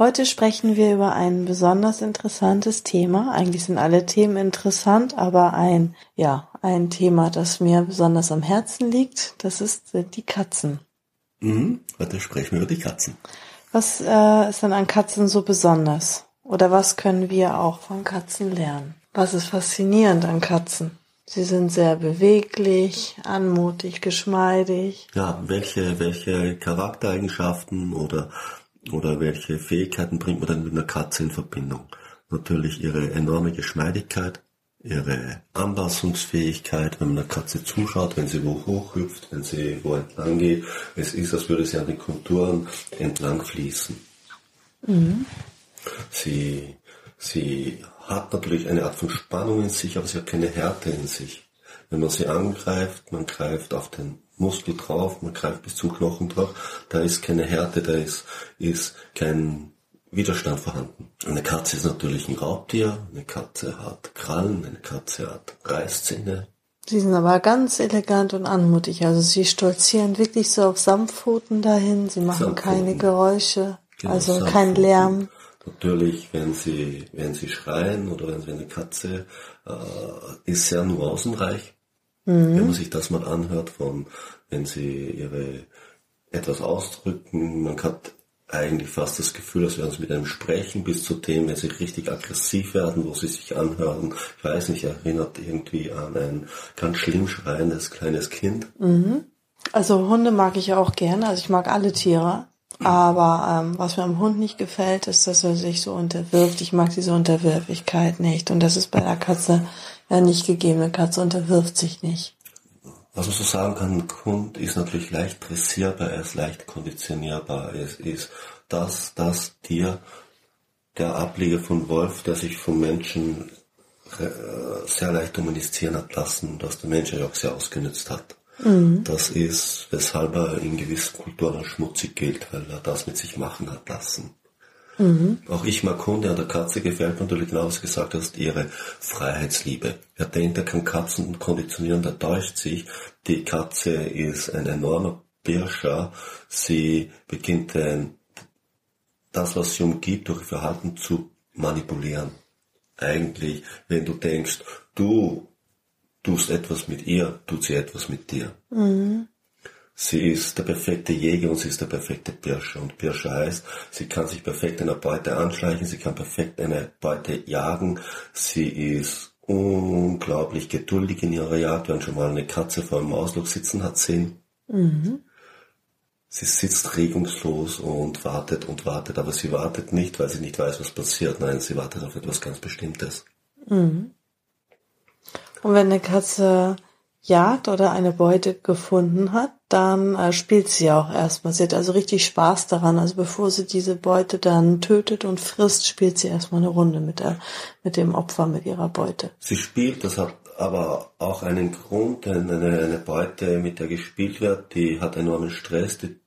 Heute sprechen wir über ein besonders interessantes Thema. Eigentlich sind alle Themen interessant, aber ein, ja, ein Thema, das mir besonders am Herzen liegt, das ist äh, die Katzen. Mhm, heute sprechen wir über die Katzen. Was äh, ist denn an Katzen so besonders? Oder was können wir auch von Katzen lernen? Was ist faszinierend an Katzen? Sie sind sehr beweglich, anmutig, geschmeidig. Ja, welche, welche Charaktereigenschaften oder oder welche Fähigkeiten bringt man dann mit einer Katze in Verbindung? Natürlich ihre enorme Geschmeidigkeit, ihre Anpassungsfähigkeit, wenn man einer Katze zuschaut, wenn sie wo hochhüpft, wenn sie wo entlang geht. Es ist, als würde sie an den Konturen entlang fließen. Mhm. Sie, sie hat natürlich eine Art von Spannung in sich, aber sie hat keine Härte in sich. Wenn man sie angreift, man greift auf den Muskel drauf, man greift bis zum Knochen drauf, da ist keine Härte, da ist, ist kein Widerstand vorhanden. Eine Katze ist natürlich ein Raubtier, eine Katze hat Krallen, eine Katze hat Reißzähne. Sie sind aber ganz elegant und anmutig, also sie stolzieren wirklich so auf Samtpfoten dahin, sie machen keine Geräusche, genau, also kein Lärm. Natürlich, wenn sie, wenn sie schreien oder wenn sie eine Katze äh, ist sehr nuancenreich. Mhm. Wenn man sich das mal anhört, von wenn sie ihre etwas ausdrücken, man hat eigentlich fast das Gefühl, als wären sie mit einem sprechen, bis zu dem, wenn sie richtig aggressiv werden, wo sie sich anhören, ich weiß nicht, erinnert irgendwie an ein ganz schlimm schreiendes kleines Kind. Mhm. Also Hunde mag ich auch gerne, also ich mag alle Tiere. Aber ähm, was mir am Hund nicht gefällt, ist, dass er sich so unterwirft. Ich mag diese Unterwürfigkeit nicht. Und das ist bei der Katze ja nicht gegeben. Eine Katze unterwirft sich nicht. Was man so sagen kann, ein Hund ist natürlich leicht dressierbar, er ist leicht konditionierbar. Es ist das, das Tier, der Ableger von Wolf, der sich vom Menschen äh, sehr leicht domestizieren hat lassen, dass der Mensch ja auch sehr ausgenutzt hat. Mhm. Das ist, weshalb er in gewissen Kulturen schmutzig gilt, weil er das mit sich machen hat lassen. Mhm. Auch ich mag Hunde, an der Katze gefällt mir natürlich genau, was du gesagt hast, ihre Freiheitsliebe. Wer denkt, er kann Katzen konditionieren, der täuscht sich. Die Katze ist ein enormer Birscher. Sie beginnt ein, das, was sie umgibt, durch ihr Verhalten zu manipulieren. Eigentlich, wenn du denkst, du tust etwas mit ihr, tut sie etwas mit dir. Mhm. Sie ist der perfekte Jäger und sie ist der perfekte Pirscher. Und Pirscher heißt, sie kann sich perfekt einer Beute anschleichen, sie kann perfekt eine Beute jagen, sie ist unglaublich geduldig in ihrer Jagd, wenn schon mal eine Katze vor einem Ausloch sitzen hat sehen. Mhm. Sie sitzt regungslos und wartet und wartet, aber sie wartet nicht, weil sie nicht weiß, was passiert. Nein, sie wartet auf etwas ganz Bestimmtes. Mhm. Und wenn eine Katze jagt oder eine Beute gefunden hat, dann äh, spielt sie auch erstmal. Sie hat also richtig Spaß daran. Also bevor sie diese Beute dann tötet und frisst, spielt sie erstmal eine Runde mit der, mit dem Opfer, mit ihrer Beute. Sie spielt, das hat aber auch einen Grund, eine, eine Beute, mit der gespielt wird, die hat enormen Stress, die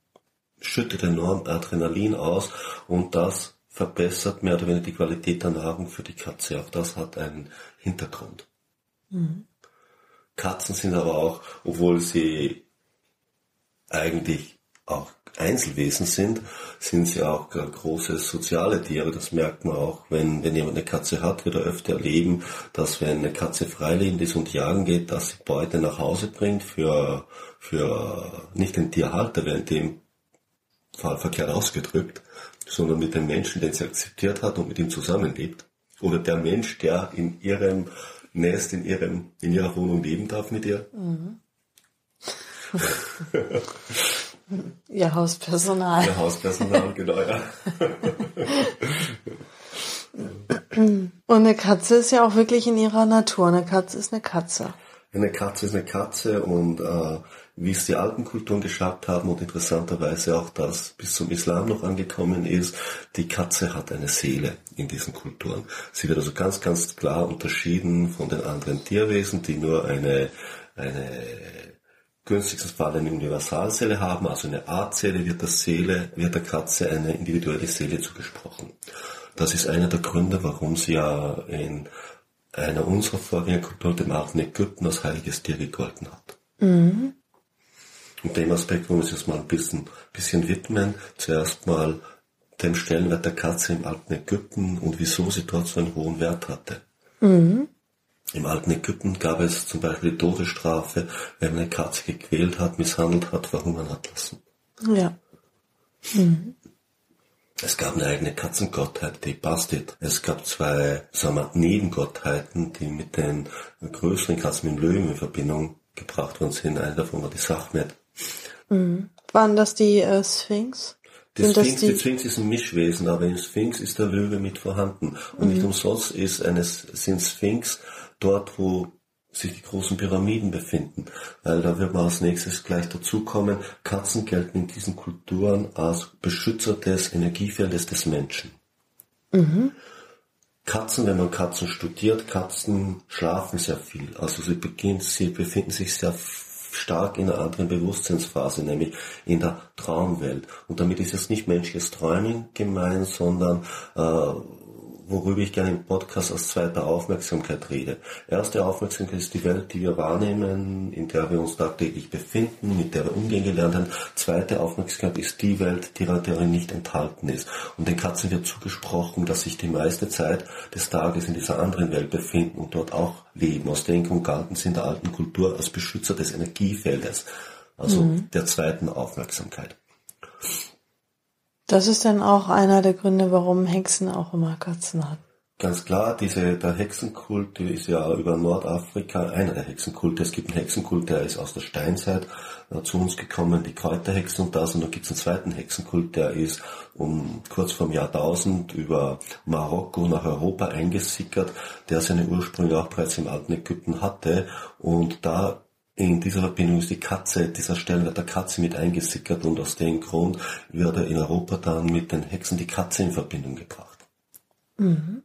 schüttet enorm Adrenalin aus und das verbessert mehr oder weniger die Qualität der Nahrung für die Katze. Auch das hat einen Hintergrund. Mhm. Katzen sind aber auch, obwohl sie eigentlich auch Einzelwesen sind, sind sie auch große soziale Tiere. Das merkt man auch, wenn, wenn jemand eine Katze hat, wird er öfter erleben, dass wenn eine Katze freilebend ist und jagen geht, dass sie Beute nach Hause bringt für, für nicht den Tierhalter, während dem Fall verkehrt ausgedrückt, sondern mit dem Menschen, den sie akzeptiert hat und mit ihm zusammenlebt. Oder der Mensch, der in ihrem Nest in, ihrem, in ihrer Wohnung leben darf mit ihr. Mhm. Ihr Hauspersonal. Ihr Hauspersonal, genau, ja. Und eine Katze ist ja auch wirklich in ihrer Natur. Eine Katze ist eine Katze. Eine Katze ist eine Katze und äh, wie es die alten Kulturen geschafft haben und interessanterweise auch das bis zum Islam noch angekommen ist, die Katze hat eine Seele in diesen Kulturen. Sie wird also ganz, ganz klar unterschieden von den anderen Tierwesen, die nur eine, eine günstigsten Fall eine Universalseele haben, also eine Artseele, wird der Seele, wird der Katze eine individuelle Seele zugesprochen. Das ist einer der Gründe, warum sie ja in einer unserer Vorgängerkultur, dem alten Ägypten, als heiliges Tier gegolten hat. Mhm. Und dem Aspekt wollen wir uns jetzt mal ein bisschen, bisschen widmen. Zuerst mal dem Stellenwert der Katze im alten Ägypten und wieso sie dort so einen hohen Wert hatte. Mhm. Im alten Ägypten gab es zum Beispiel die Todesstrafe, wenn man eine Katze gequält hat, misshandelt hat, verhungern hat lassen. Ja. Mhm. Es gab eine eigene Katzengottheit, die Bastet. Es gab zwei, sagen wir, Nebengottheiten, die mit den größeren Katzen, mit dem Löwen in Verbindung gebracht worden sind. Eine davon war die Sachmet. Mhm. Waren das die äh, Sphinx? Die Sphinx, die... die Sphinx ist ein Mischwesen, aber in Sphinx ist der Löwe mit vorhanden. Und mhm. nicht umsonst ist eines, sind Sphinx dort, wo sich die großen Pyramiden befinden. Weil da wird man als nächstes gleich dazukommen. Katzen gelten in diesen Kulturen als Beschützer des Energiefeldes des Menschen. Mhm. Katzen, wenn man Katzen studiert, Katzen schlafen sehr viel. Also sie beginnen, sie befinden sich sehr stark in einer anderen Bewusstseinsphase, nämlich in der Traumwelt. Und damit ist jetzt nicht menschliches Träumen gemeint, sondern äh, worüber ich gerne im Podcast als zweiter Aufmerksamkeit rede. Erste Aufmerksamkeit ist die Welt, die wir wahrnehmen, in der wir uns tagtäglich befinden, mit der wir umgehen gelernt haben. Zweite Aufmerksamkeit ist die Welt, die darin nicht enthalten ist. Und den Katzen wird zugesprochen, dass sich die meiste Zeit des Tages in dieser anderen Welt befinden und dort auch leben. Aus Denkung galten sie in der alten Kultur als Beschützer des Energiefeldes, also mhm. der zweiten Aufmerksamkeit. Das ist dann auch einer der Gründe, warum Hexen auch immer Katzen hat. Ganz klar, diese, der Hexenkult ist ja über Nordafrika einer der Hexenkulte. Es gibt einen Hexenkult, der ist aus der Steinzeit äh, zu uns gekommen, die Kräuterhexen und das. Und dann gibt es einen zweiten Hexenkult, der ist um kurz vorm Jahrtausend über Marokko nach Europa eingesickert, der seine Ursprünge auch bereits im alten Ägypten hatte. Und da in dieser Verbindung ist die Katze, dieser Stellenwert der Katze mit eingesickert und aus dem Grund wird in Europa dann mit den Hexen die Katze in Verbindung gebracht. Mhm.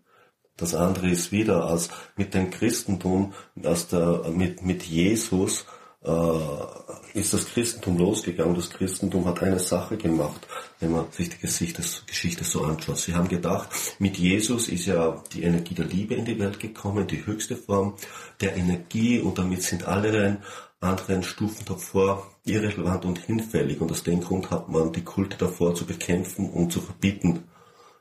Das andere ist wieder als mit dem Christentum, als der, mit, mit Jesus äh, ist das Christentum losgegangen. Das Christentum hat eine Sache gemacht, wenn man sich die Geschichte, so anschaut. Sie haben gedacht, mit Jesus ist ja die Energie der Liebe in die Welt gekommen, die höchste Form der Energie und damit sind alle anderen Stufen davor irrelevant und hinfällig und aus dem Grund hat man die Kulte davor zu bekämpfen und zu verbieten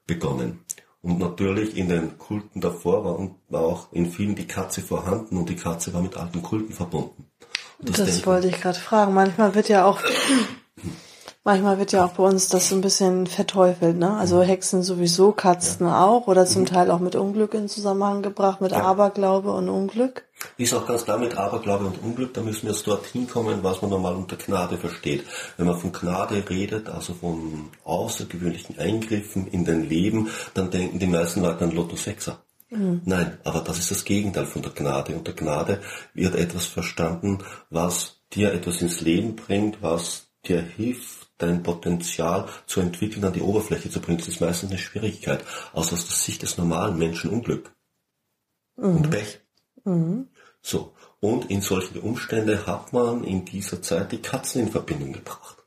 begonnen. Und natürlich in den Kulten davor war auch in vielen die Katze vorhanden und die Katze war mit alten Kulten verbunden. Das, das wollte ich gerade fragen. Manchmal wird ja auch Manchmal wird ja auch bei uns das so ein bisschen verteufelt, ne? Also Hexen sowieso, Katzen ja. auch oder zum mhm. Teil auch mit Unglück in Zusammenhang gebracht, mit ja. Aberglaube und Unglück. Ist auch ganz klar mit Aberglaube und Unglück, da müssen wir jetzt dorthin kommen, was man normal unter Gnade versteht. Wenn man von Gnade redet, also von außergewöhnlichen Eingriffen in dein Leben, dann denken die meisten Leute an Lotto Sechser. Mhm. Nein, aber das ist das Gegenteil von der Gnade. Unter Gnade wird etwas verstanden, was dir etwas ins Leben bringt, was dir hilft, dein Potenzial zu entwickeln, an die Oberfläche zu bringen. Das ist meistens eine Schwierigkeit, außer aus der Sicht des normalen Menschen Unglück mhm. und Pech. Mhm. So. Und in solchen Umständen hat man in dieser Zeit die Katzen in Verbindung gebracht.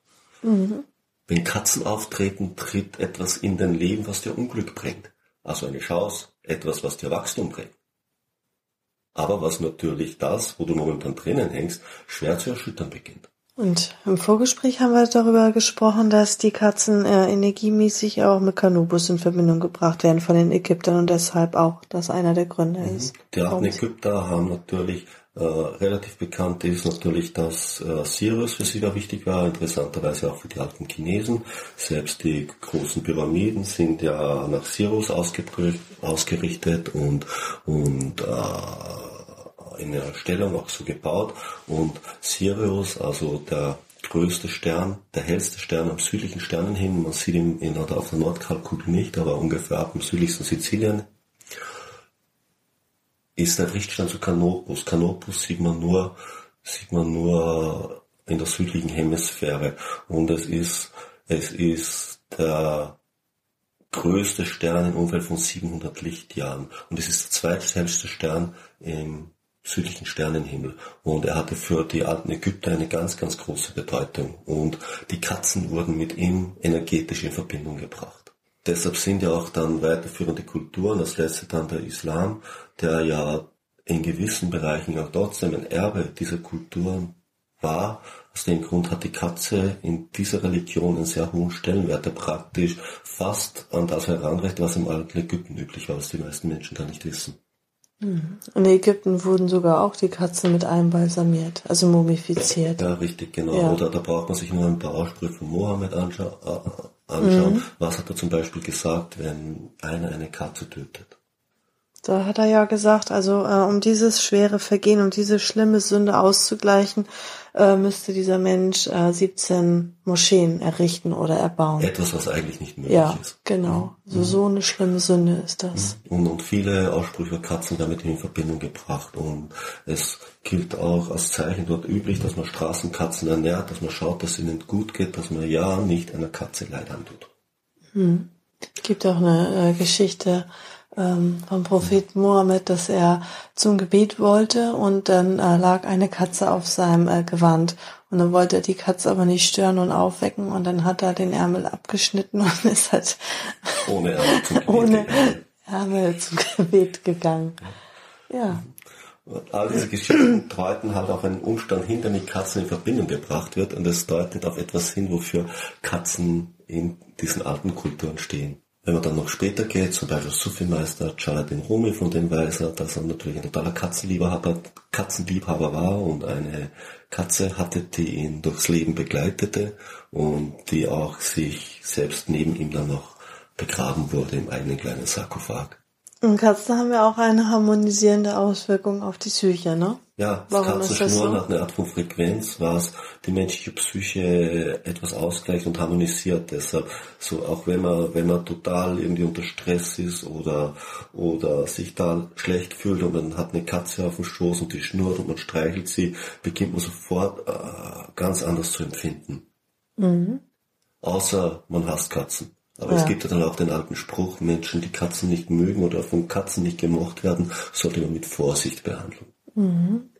Mhm. Wenn Katzen auftreten, tritt etwas in dein Leben, was dir Unglück bringt. Also eine Chance, etwas, was dir Wachstum bringt. Aber was natürlich das, wo du momentan drinnen hängst, schwer zu erschüttern beginnt. Und im Vorgespräch haben wir darüber gesprochen, dass die Katzen äh, energiemäßig auch mit Kanubus in Verbindung gebracht werden von den Ägyptern und deshalb auch das einer der Gründe mhm. ist. Die alten Ägypter haben natürlich äh, relativ bekannt ist natürlich, dass äh, Sirius für sie da wichtig war, interessanterweise auch für die alten Chinesen. Selbst die großen Pyramiden sind ja nach Sirius ausgerichtet und, und äh, in der Stellung auch so gebaut. Und Sirius, also der größte Stern, der hellste Stern am südlichen Sternenhimmel, man sieht ihn in, oder auf der Nordkalkugel nicht, aber ungefähr ab dem südlichsten Sizilien, ist der Richtstern zu Canopus. Canopus sieht man nur, sieht man nur in der südlichen Hemisphäre. Und es ist, es ist der größte Stern im Umfeld von 700 Lichtjahren. Und es ist der zweithellste Stern im südlichen Sternenhimmel und er hatte für die alten Ägypter eine ganz, ganz große Bedeutung und die Katzen wurden mit ihm energetisch in Verbindung gebracht. Deshalb sind ja auch dann weiterführende Kulturen, das letzte dann der Islam, der ja in gewissen Bereichen auch trotzdem ein Erbe dieser Kulturen war. Aus dem Grund hat die Katze in dieser Religion einen sehr hohen Stellenwert, der praktisch fast an das heranreicht, was im alten Ägypten üblich war, was die meisten Menschen gar nicht wissen. Mhm. In Ägypten wurden sogar auch die Katzen mit einbalsamiert, also mumifiziert. Ja, richtig, genau. Ja. Oder da braucht man sich nur ein paar Aussprüche von Mohammed anscha äh, anschauen. Mhm. Was hat er zum Beispiel gesagt, wenn einer eine Katze tötet? Da hat er ja gesagt, also äh, um dieses schwere Vergehen, um diese schlimme Sünde auszugleichen, äh, müsste dieser Mensch äh, 17 Moscheen errichten oder erbauen. Etwas, was eigentlich nicht möglich ja, ist. Genau, mhm. so, so eine schlimme Sünde ist das. Mhm. Und, und viele Aussprüche Katzen damit in Verbindung gebracht. Und es gilt auch als Zeichen dort üblich, dass man Straßenkatzen ernährt, dass man schaut, dass es ihnen gut geht, dass man ja nicht einer Katze Leid antut. Mhm. Es gibt auch eine äh, Geschichte, ähm, vom Prophet Mohammed, dass er zum Gebet wollte und dann äh, lag eine Katze auf seinem äh, Gewand und dann wollte er die Katze aber nicht stören und aufwecken und dann hat er den Ärmel abgeschnitten und ist halt ohne Ärmel zum Gebet, ohne Ärmel zum Gebet gegangen. Ja. All diese Geschichten deuten halt auf einen Umstand hin, der mit Katzen in Verbindung gebracht wird und es deutet auf etwas hin, wofür Katzen in diesen alten Kulturen stehen. Wenn man dann noch später geht, zum Beispiel Sufi-Meister Jalaluddin Rumi, von dem weiß er, dass er natürlich ein totaler Katzenliebhaber, Katzenliebhaber war und eine Katze hatte, die ihn durchs Leben begleitete und die auch sich selbst neben ihm dann noch begraben wurde im eigenen kleinen Sarkophag. Und Katzen haben ja auch eine harmonisierende Auswirkung auf die Psyche, ne? Ja, das Katzenschnurren so? hat eine Art von Frequenz, was die menschliche Psyche etwas ausgleicht und harmonisiert. Deshalb, so auch wenn man, wenn man total irgendwie unter Stress ist oder, oder sich da schlecht fühlt und man hat eine Katze auf dem Schoß und die schnurrt und man streichelt sie, beginnt man sofort äh, ganz anders zu empfinden. Mhm. Außer man hasst Katzen. Aber ja. es gibt ja dann auch den alten Spruch, Menschen, die Katzen nicht mögen oder von Katzen nicht gemocht werden, sollte man mit Vorsicht behandeln. Mhm.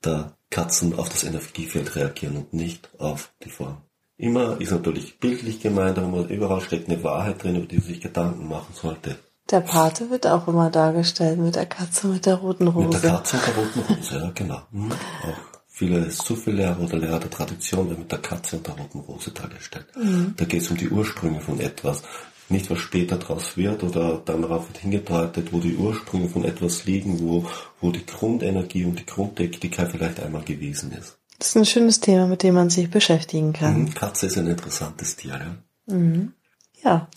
Da Katzen auf das Energiefeld reagieren und nicht auf die Form. Immer ist natürlich bildlich gemeint, aber überall steckt eine Wahrheit drin, über die man sich Gedanken machen sollte. Der Pate wird auch immer dargestellt mit der Katze mit der roten Rose. Mit der Katze mit der roten Rose, ja genau. Mhm. Auch viele Sufi-Lehrer oder Lehrer der Tradition werden mit der Katze und der roten Rose dargestellt. Mhm. Da geht es um die Ursprünge von etwas. Nicht, was später daraus wird oder dann darauf wird hingedeutet, wo die Ursprünge von etwas liegen, wo, wo die Grundenergie und die Grundtätigkeit vielleicht einmal gewesen ist. Das ist ein schönes Thema, mit dem man sich beschäftigen kann. Mhm, Katze ist ein interessantes Tier, ja. Mhm. Ja,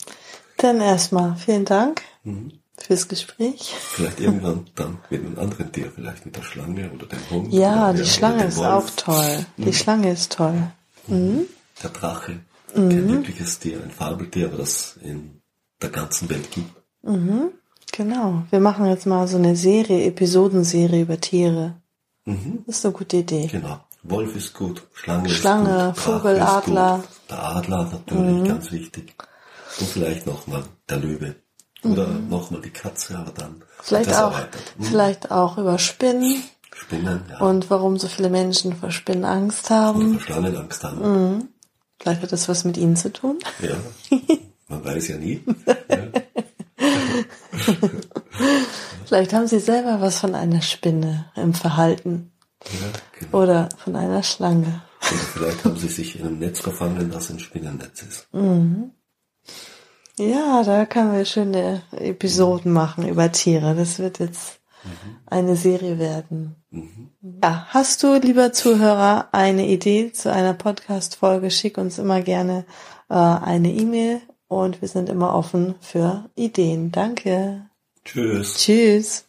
dann erstmal vielen Dank. Mhm fürs Gespräch. Vielleicht irgendwann dann mit einem anderen Tier, vielleicht mit der Schlange oder dem Hund. Ja, die Schlange ist auch toll. Die mhm. Schlange ist toll. Mhm. Der Drache, mhm. kein übliches Tier, ein Fabeltier, aber das in der ganzen Welt gibt. Mhm. Genau. Wir machen jetzt mal so eine Serie, Episodenserie über Tiere. Mhm. Das ist eine gute Idee. Genau. Wolf ist gut, Schlange, Schlange ist gut, Vogel, Adler. Der Adler natürlich, mhm. ganz wichtig. Und vielleicht nochmal der Löwe. Oder mhm. nochmal die Katze, aber dann. Vielleicht auch, mhm. vielleicht auch über Spinnen. Spinnen, ja. Und warum so viele Menschen vor Spinnen Angst haben. Oder vor Schlangen Angst haben. Mhm. Vielleicht hat das was mit ihnen zu tun. Ja. Man weiß ja nie. Vielleicht haben sie selber was von einer Spinne im Verhalten. Ja, genau. Oder von einer Schlange. Oder vielleicht haben sie sich in einem Netz verfangen, das ein Spinnennetz ist. Mhm. Ja, da können wir schöne Episoden machen über Tiere. Das wird jetzt mhm. eine Serie werden. Mhm. Ja, hast du, lieber Zuhörer, eine Idee zu einer Podcast-Folge? Schick uns immer gerne äh, eine E-Mail und wir sind immer offen für Ideen. Danke. Tschüss. Tschüss.